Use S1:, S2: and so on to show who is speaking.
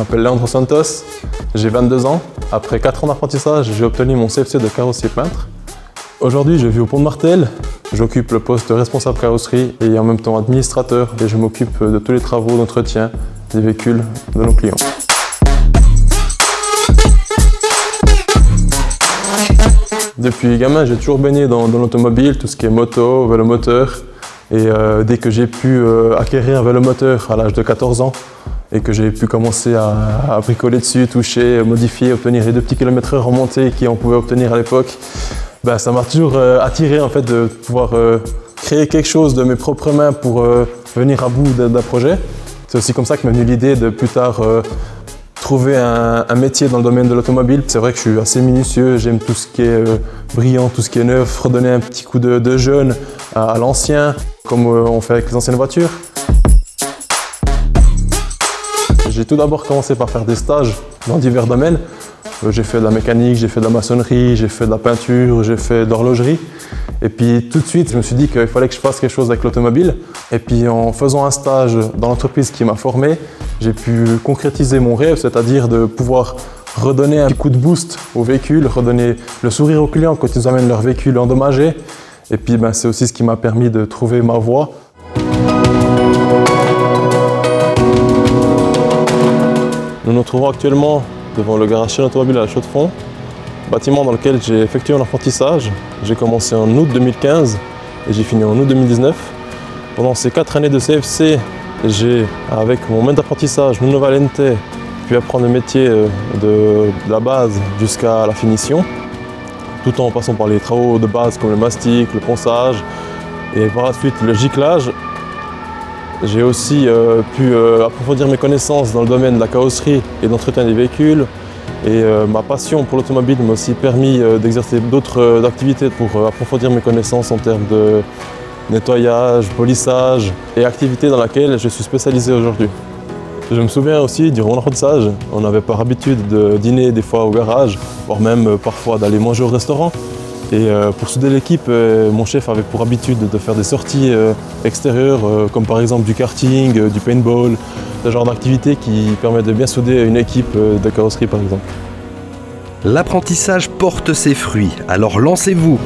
S1: m'appelle Leandro Santos, j'ai 22 ans. Après 4 ans d'apprentissage, j'ai obtenu mon CFC de carrossier peintre. Aujourd'hui, je vis au Pont de Martel. J'occupe le poste de responsable carrosserie et en même temps administrateur et je m'occupe de tous les travaux d'entretien des véhicules de nos clients. Depuis gamin, j'ai toujours baigné dans, l'automobile, tout ce qui est moto, vélo moteur. Et euh, dès que j'ai pu euh, acquérir un vélo moteur à l'âge de 14 ans et que j'ai pu commencer à, bricoler dessus, toucher, modifier, obtenir les deux petits kilomètres remontés qu'on pouvait obtenir à l'époque, ben, ça m'a toujours euh, attiré en fait de pouvoir créer quelque chose de mes propres mains pour venir à bout d'un projet. C'est aussi comme ça que m'est venue l'idée de plus tard trouver un, métier dans le domaine de l'automobile. C'est vrai que je suis assez minutieux, j'aime tout ce qui est euh, brillant, tout ce qui est neuf, redonner un petit coup de, jeune à, l'ancien, comme euh, on fait avec les anciennes voitures. J'ai tout d'abord commencé par faire des stages dans divers domaines. Euh, j'ai fait de la mécanique, j'ai fait de la maçonnerie, j'ai fait de la peinture, j'ai fait de l'horlogerie. Et puis tout de suite, je me suis dit qu'il fallait que je fasse quelque chose avec l'automobile. Et puis en faisant un stage dans l'entreprise qui m'a formé, j'ai pu concrétiser mon rêve, c'est-à-dire de pouvoir redonner un petit coup de boost au véhicule, redonner le sourire aux clients quand ils amènent leur véhicule endommagé. Et puis ben, c'est aussi ce qui m'a permis de trouver ma voie. Nous nous trouvons actuellement devant le garage chez automobile à la Chaux-de-Fonds, bâtiment dans lequel j'ai effectué un apprentissage. J'ai commencé en août 2015 et j'ai fini en août 2019. Pendant ces quatre années de CFC, j'ai, avec mon maître d'apprentissage, Nuno Valente, pu apprendre le métier euh, de, la base jusqu'à la finition, tout en passant par les travaux de base comme le mastic, le ponçage et par la suite le giclage. J'ai aussi euh, pu euh, approfondir mes connaissances dans le domaine de la carrosserie et d'entretien des véhicules. Et ma passion pour l'automobile m'a aussi permis d'exercer d'autres activités pour approfondir mes connaissances en termes de nettoyage, polissage et activités dans laquelle je suis spécialisé aujourd'hui. Je me souviens aussi, durant l'apprentissage, on avait par habitude de dîner des fois au garage, voire même euh, parfois d'aller manger au restaurant. Et euh, pour souder l'équipe, euh, mon chef avait pour habitude de faire des sorties extérieures, comme par exemple du karting, du paintball, ce genre d'activités qui permettent de bien souder une équipe de carrosserie par exemple.
S2: L'apprentissage porte ses fruits, alors lancez-vous